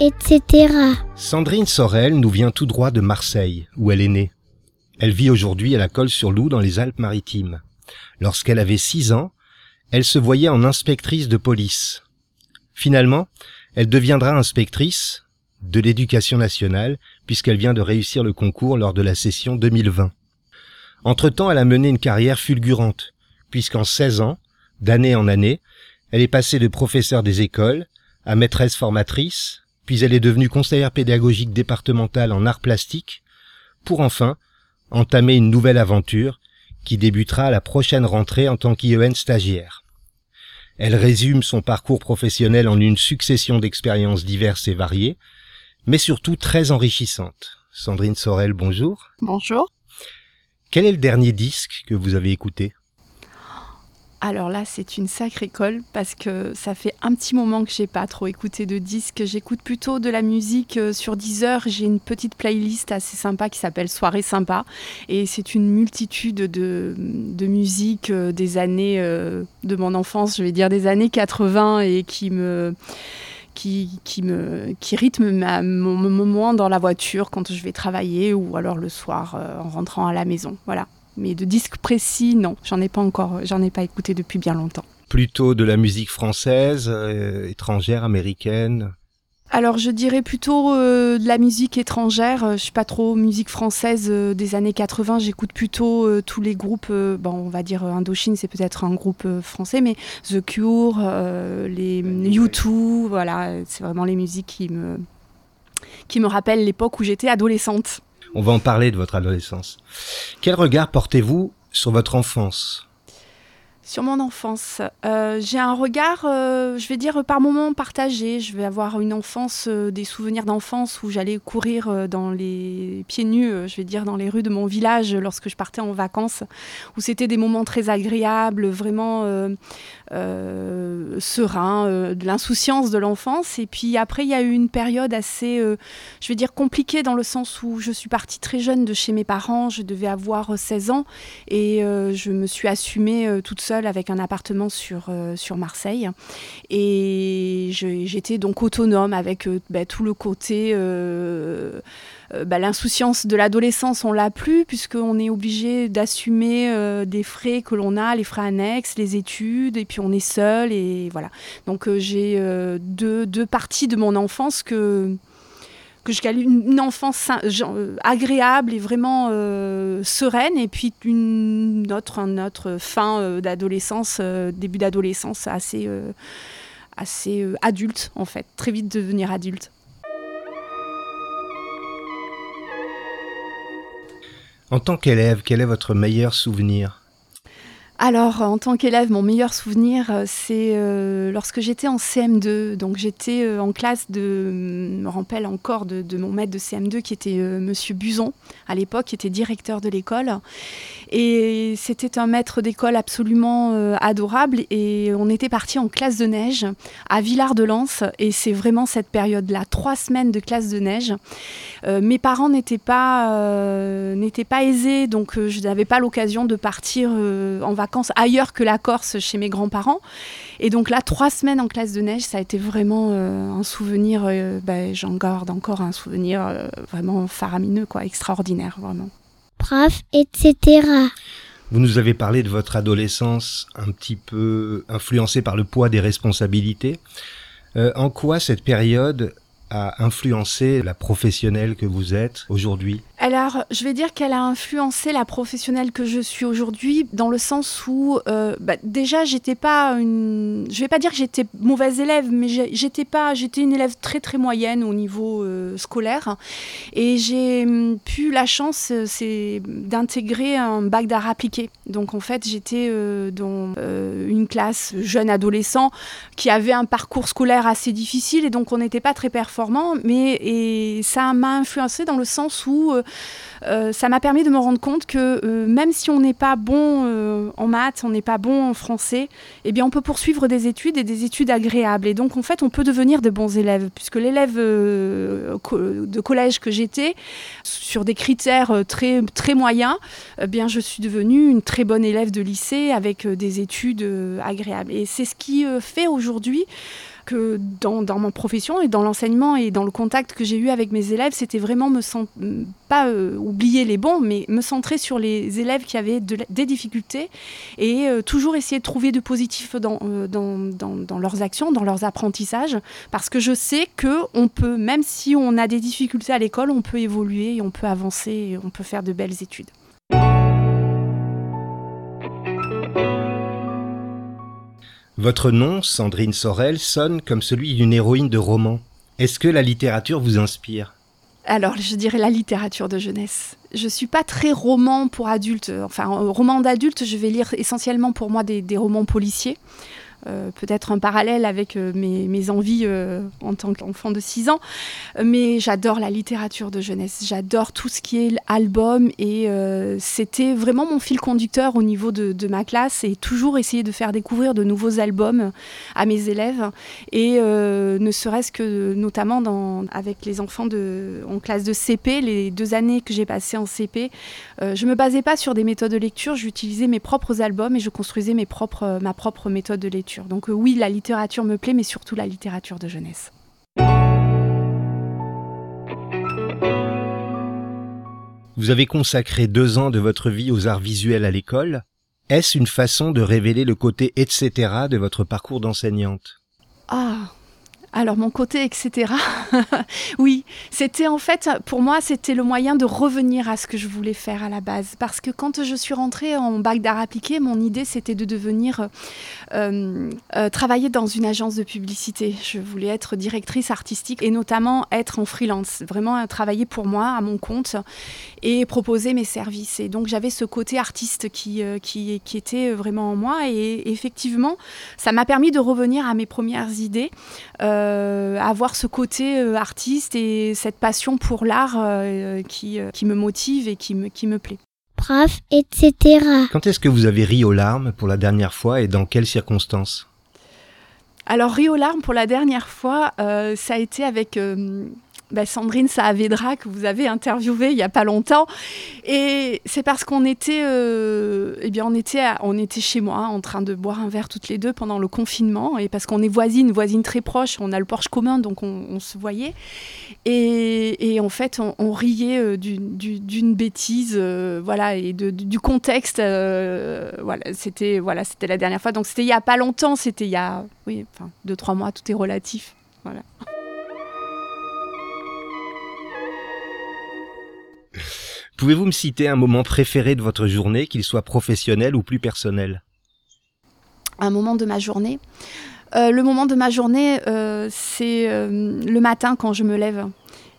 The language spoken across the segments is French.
Etc. Sandrine Sorel nous vient tout droit de Marseille, où elle est née. Elle vit aujourd'hui à la Colle-sur-Loup dans les Alpes-Maritimes. Lorsqu'elle avait 6 ans, elle se voyait en inspectrice de police. Finalement, elle deviendra inspectrice de l'éducation nationale puisqu'elle vient de réussir le concours lors de la session 2020. Entre-temps, elle a mené une carrière fulgurante puisqu'en 16 ans, d'année en année, elle est passée de professeur des écoles à maîtresse formatrice, puis elle est devenue conseillère pédagogique départementale en arts plastiques, pour enfin entamer une nouvelle aventure qui débutera à la prochaine rentrée en tant qu'IEN stagiaire. Elle résume son parcours professionnel en une succession d'expériences diverses et variées, mais surtout très enrichissantes. Sandrine Sorel, bonjour. Bonjour. Quel est le dernier disque que vous avez écouté? Alors là, c'est une sacrée colle parce que ça fait un petit moment que j'ai pas trop écouté de disques. J'écoute plutôt de la musique euh, sur Deezer. J'ai une petite playlist assez sympa qui s'appelle Soirée sympa et c'est une multitude de, de musiques euh, des années euh, de mon enfance, je vais dire des années 80 et qui me qui, me, qui rythme mon, moment dans la voiture quand je vais travailler ou alors le soir en rentrant à la maison. Voilà. Mais de disques précis, non, j'en ai pas encore, j'en ai pas écouté depuis bien longtemps. Plutôt de la musique française, euh, étrangère, américaine alors je dirais plutôt euh, de la musique étrangère. Euh, je suis pas trop musique française des années 80. J'écoute plutôt tous les groupes. bon, on va dire Indochine, c'est peut-être un groupe français, mais The Cure, les U2, voilà, c'est vraiment les musiques qui me qui me rappellent l'époque où j'étais adolescente. On va en parler de votre adolescence. Quel regard portez-vous sur votre enfance? Sur mon enfance, euh, j'ai un regard, euh, je vais dire, par moments partagé. Je vais avoir une enfance, euh, des souvenirs d'enfance où j'allais courir dans les pieds nus, je vais dire, dans les rues de mon village lorsque je partais en vacances, où c'était des moments très agréables, vraiment sereins, de l'insouciance de l'enfance. Et puis après, il y a eu une période assez, je vais dire, compliquée dans le sens où je suis partie très jeune de chez mes parents. Je devais avoir 16 ans et je me suis assumée toute seule avec un appartement sur, euh, Marseille. Et j'étais donc autonome avec euh, bah, tout le côté... Euh, bah, l'insouciance de l'adolescence, on l'a plus, puisqu'on est obligé d'assumer des frais que l'on a, les frais annexes, les études, et puis on est seul, et voilà. Donc j'ai deux, deux, parties de mon enfance que, que je qualifie une enfance euh, agréable et vraiment euh, sereine, et puis une autre, fin euh, d'adolescence, début d'adolescence assez, assez adulte en fait, très vite devenir adulte. En tant qu'élève, quel est votre meilleur souvenir? Alors, en tant qu'élève, mon meilleur souvenir, euh, c'est euh, lorsque j'étais en CM2. Donc, j'étais euh, en classe de, me rappelle encore de, mon maître de CM2 qui était Monsieur Buzon, à l'époque, qui était directeur de l'école. Et c'était un maître d'école absolument adorable. Et on était parti en classe de neige à Villard-de-Lans. Et c'est vraiment cette période-là, trois semaines de classe de neige. Mes parents n'étaient pas aisés, donc je n'avais pas l'occasion de partir en vacances ailleurs que la Corse chez mes grands-parents. Et donc là, trois semaines en classe de neige, ça a été vraiment un souvenir, ben, j'en garde encore un souvenir vraiment faramineux, quoi, extraordinaire, vraiment prof, etc. Vous nous avez parlé de votre adolescence un petit peu influencée par le poids des responsabilités. Euh, en quoi cette période a influencé la professionnelle que vous êtes aujourd'hui? Alors, je vais dire qu'elle a influencé la professionnelle que je suis aujourd'hui dans le sens où, euh, bah, déjà, j'étais pas une. Je vais pas dire que j'étais mauvaise élève, mais j'étais pas. J'étais une élève très très moyenne au niveau euh, scolaire. Et j'ai hum, pu la chance, euh, d'intégrer un bac d'art appliqué. Donc, en fait, j'étais dans une classe jeune adolescent qui avait un parcours scolaire assez difficile et donc on n'était pas très performant, mais ça m'a influencé dans le sens où euh, euh, ça m'a permis de me rendre compte que euh, même si on n'est pas bon en maths, on n'est pas bon en français, eh bien on peut poursuivre des études et des études agréables. Et donc en fait, on peut devenir de bons élèves, puisque l'élève de collège que j'étais, sur des critères très, très moyens, eh bien je suis devenue une très bonne élève de lycée avec des études agréables. Et c'est ce qui fait aujourd'hui que dans, mon profession et dans l'enseignement et dans le contact que j'ai eu avec mes élèves, c'était vraiment me pas euh, oublier les bons, mais me centrer sur les élèves qui avaient des difficultés et euh, toujours essayer de trouver du positif dans, euh, dans, dans, dans, leurs actions, dans leurs apprentissages, parce que je sais que on peut, même si on a des difficultés à l'école, on peut évoluer, on peut avancer, et on peut faire de belles études. Votre nom, Sandrine Sorel, sonne comme celui d'une héroïne de roman. Est-ce que la littérature vous inspire? Alors, je dirais la littérature de jeunesse. Je suis pas très roman pour adultes. Enfin, roman d'adulte, je vais lire essentiellement pour moi des romans policiers. Euh, peut-être un parallèle avec euh, mes, envies euh, en tant qu'enfant de 6 ans, mais j'adore la littérature de jeunesse, j'adore tout ce qui est album et c'était vraiment mon fil conducteur au niveau de, ma classe et toujours essayer de faire découvrir de nouveaux albums à mes élèves. Et ne serait-ce que notamment avec les enfants en classe de CP, les deux années que j'ai passées en CP, je me basais pas sur des méthodes de lecture, j'utilisais mes propres albums et je construisais ma propre méthode de lecture. Donc euh, oui, la littérature me plaît, mais surtout la littérature de jeunesse. Vous avez consacré deux ans de votre vie aux arts visuels à l'école. Est-ce une façon de révéler le côté etc. de votre parcours d'enseignante? Ah, alors mon côté, etc. oui, c'était en fait, pour moi, c'était le moyen de revenir à ce que je voulais faire à la base. Parce que quand je suis rentrée en bac d'art appliqué, mon idée, c'était de devenir, euh, euh, travailler dans une agence de publicité. Je voulais être directrice artistique et notamment être en freelance, vraiment euh, travailler pour moi, à mon compte, et proposer mes services. Et donc j'avais ce côté artiste qui, qui, qui, était vraiment en moi. Et effectivement, ça m'a permis de revenir à mes premières idées. Euh, avoir ce côté euh, artiste et cette passion pour l'art euh, qui, qui me motive et qui me, qui me plaît. Prof, etc. Quand est-ce que vous avez ri aux larmes pour la dernière fois et dans quelles circonstances? Alors, ri aux larmes pour la dernière fois, ça a été avec bah, Sandrine Saavedra que vous avez interviewée il y a pas longtemps. Et c'est parce qu'on était, euh, eh bien, on était, on était chez moi en train de boire un verre toutes les deux pendant le confinement. Et parce qu'on est voisines, voisines très proches, on a le Porsche commun, donc on, se voyait. Et, en fait, on, riait euh, d'une bêtise, euh, voilà, et du contexte. voilà, c'était voilà, c'était la dernière fois. Donc c'était il y a pas longtemps, c'était il y a, oui, enfin, deux trois mois. Tout est relatif. Voilà. Pouvez-vous me citer un moment préféré de votre journée, qu'il soit professionnel ou plus personnel? Un moment de ma journée? Euh, Le moment de ma journée, euh, c'est euh, le matin quand je me lève.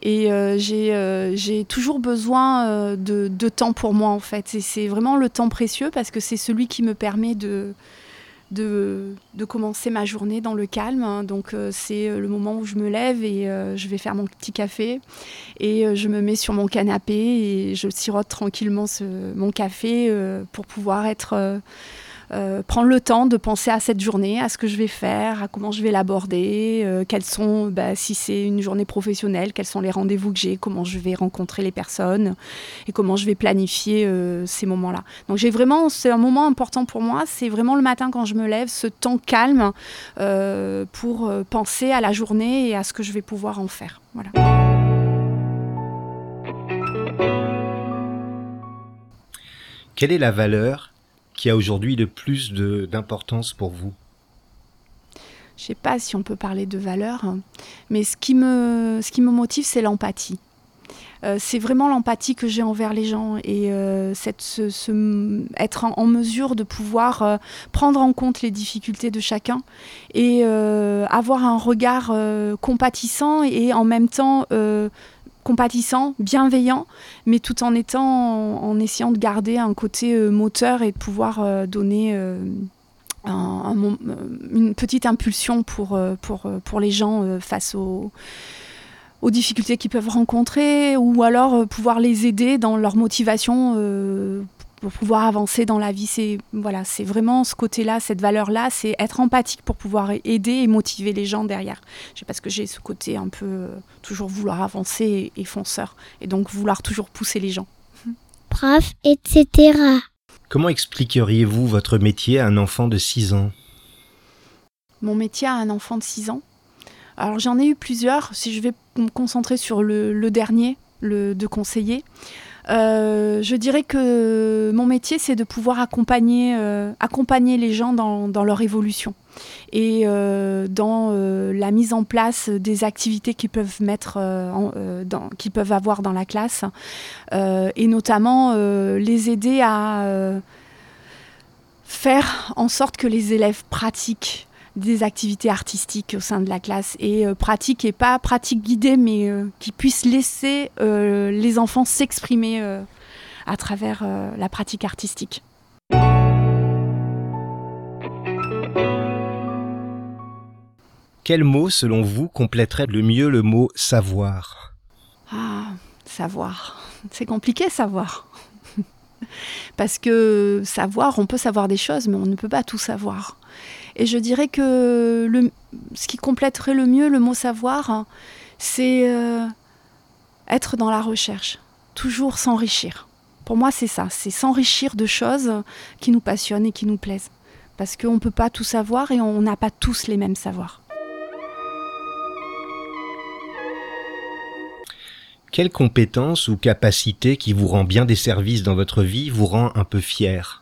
Et j'ai toujours besoin de, de, temps pour moi, en fait. Et c'est vraiment le temps précieux parce que c'est celui qui me permet de, de, commencer ma journée dans le calme. Hein. Donc euh, c'est euh, le moment où je me lève et euh, je vais faire mon petit café et je me mets sur mon canapé et je sirote tranquillement mon café pour pouvoir être euh, prendre le temps de penser à cette journée, à ce que je vais faire, à comment je vais l'aborder, euh, quels sont, bah, si c'est une journée professionnelle, quels sont les rendez-vous que j'ai, comment je vais rencontrer les personnes et comment je vais planifier euh, ces moments-là. Donc j'ai vraiment, c'est un moment important pour moi, c'est vraiment le matin quand je me lève, ce temps calme pour penser à la journée et à ce que je vais pouvoir en faire. Voilà. Quelle est la valeur qui a aujourd'hui de plus d'importance pour vous je sais pas si on peut parler de valeur, hein, mais ce qui me, ce qui me motive, c'est l'empathie. Euh, c'est vraiment l'empathie que j'ai envers les gens et euh, cette, ce, être en, mesure de pouvoir euh, prendre en compte les difficultés de chacun et avoir un regard compatissant et en même temps compatissant, bienveillant, mais tout en étant en, essayant de garder un côté moteur et de pouvoir donner une petite impulsion pour, pour, pour les gens face aux aux difficultés qu'ils peuvent rencontrer ou alors euh, pouvoir les aider dans leur motivation euh, pour pouvoir avancer dans la vie. C'est voilà, c'est vraiment ce côté-là, cette valeur-là, c'est être empathique pour pouvoir aider et motiver les gens derrière. Je sais parce que j'ai ce côté un peu euh, toujours vouloir avancer et, fonceur et donc vouloir toujours pousser les gens. Prof, etc. Comment expliqueriez-vous votre métier à un enfant de 6 ans? Mon métier à un enfant de 6 ans? Alors j'en ai eu plusieurs. Si je vais me concentrer sur le, dernier, le de conseiller, euh, je dirais que mon métier, c'est de pouvoir accompagner, euh, accompagner les gens dans, leur évolution et euh, dans la mise en place des activités qu'ils peuvent qu'ils peuvent avoir dans la classe, et notamment les aider à faire en sorte que les élèves pratiquent des activités artistiques au sein de la classe et euh, pratique et pas pratique guidée mais euh, qui puissent laisser euh, les enfants s'exprimer à travers la pratique artistique. Quel mot, selon vous, compléterait le mieux le mot savoir Ah, savoir. C'est compliqué, savoir. Parce que savoir, on peut savoir des choses, mais on ne peut pas tout savoir. Et je dirais que ce qui compléterait le mieux le mot savoir, c'est euh, être dans la recherche, toujours s'enrichir. Pour moi, c'est ça, c'est s'enrichir de choses qui nous passionnent et qui nous plaisent. Parce qu'on ne peut pas tout savoir et on n'a pas tous les mêmes savoirs. Quelle compétence ou capacité qui vous rend bien des services dans votre vie vous rend un peu fier?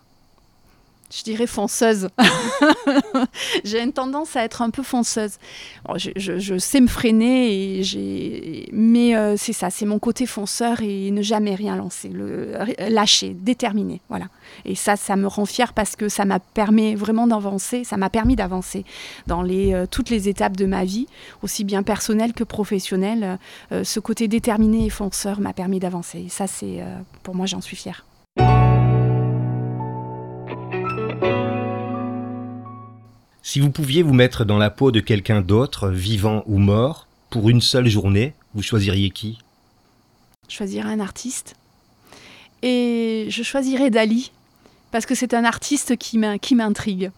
Je dirais fonceuse. j'ai une tendance à être un peu fonceuse. je, sais me freiner, mais euh, c'est ça, c'est mon côté fonceur et ne jamais rien lancer, lâcher, déterminer. Voilà. Et ça, ça me rend fière parce que ça m'a permis vraiment d'avancer, ça m'a permis d'avancer dans euh, toutes les étapes de ma vie, aussi bien personnelle que professionnelle. Euh, ce côté déterminé et fonceur m'a permis d'avancer. Et ça, c'est pour moi, j'en suis fière. Si vous pouviez vous mettre dans la peau de quelqu'un d'autre, vivant ou mort, pour une seule journée, vous choisiriez qui? Choisirais un artiste. Et je choisirais Dali, parce que c'est un artiste qui m'intrigue.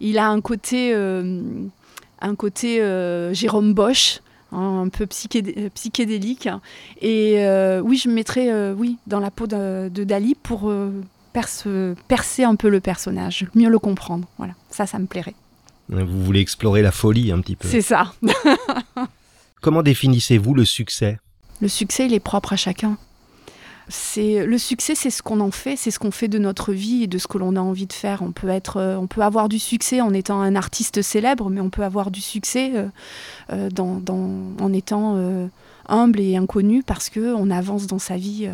Il a un côté, euh, un côté euh, Jérôme Bosch, hein, un peu psychédélique. Et euh, oui, je me mettrais oui, dans la peau de, de Dali pour percer un peu le personnage, mieux le comprendre. Voilà, ça, ça me plairait. Vous voulez explorer la folie un petit peu. C'est ça. Comment définissez-vous le succès? Le succès, il est propre à chacun. C'est le succès, c'est ce qu'on en fait, c'est ce qu'on fait de notre vie et de ce que l'on a envie de faire. On peut être, euh, on peut avoir du succès en étant un artiste célèbre, mais on peut avoir du succès euh, euh, dans, en étant humble et inconnu parce que on avance dans sa vie.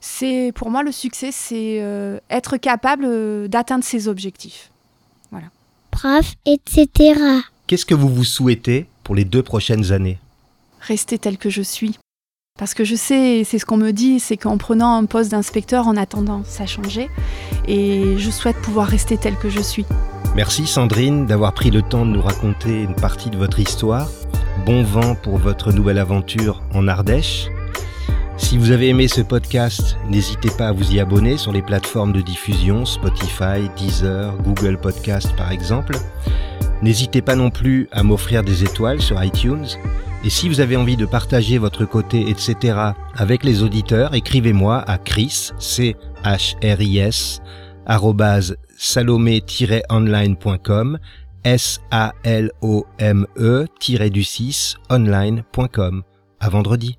C'est pour moi le succès, c'est être capable d'atteindre ses objectifs. Voilà etc. Qu'est-ce que vous vous souhaitez pour les deux prochaines années? Rester tel que je suis. Parce que je sais, c'est ce qu'on me dit, c'est qu'en prenant un poste d'inspecteur, en attendant, ça changeait. Et je souhaite pouvoir rester tel que je suis. Merci Sandrine d'avoir pris le temps de nous raconter une partie de votre histoire. Bon vent pour votre nouvelle aventure en Ardèche. Si vous avez aimé ce podcast, n'hésitez pas à vous y abonner sur les plateformes de diffusion Spotify, Deezer, Google Podcast par exemple. N'hésitez pas non plus à m'offrir des étoiles sur iTunes. Et si vous avez envie de partager votre côté, etc. avec les auditeurs, écrivez-moi à chris, c h r i s salomé-online.com s a l o m e du 6 online.com. À vendredi.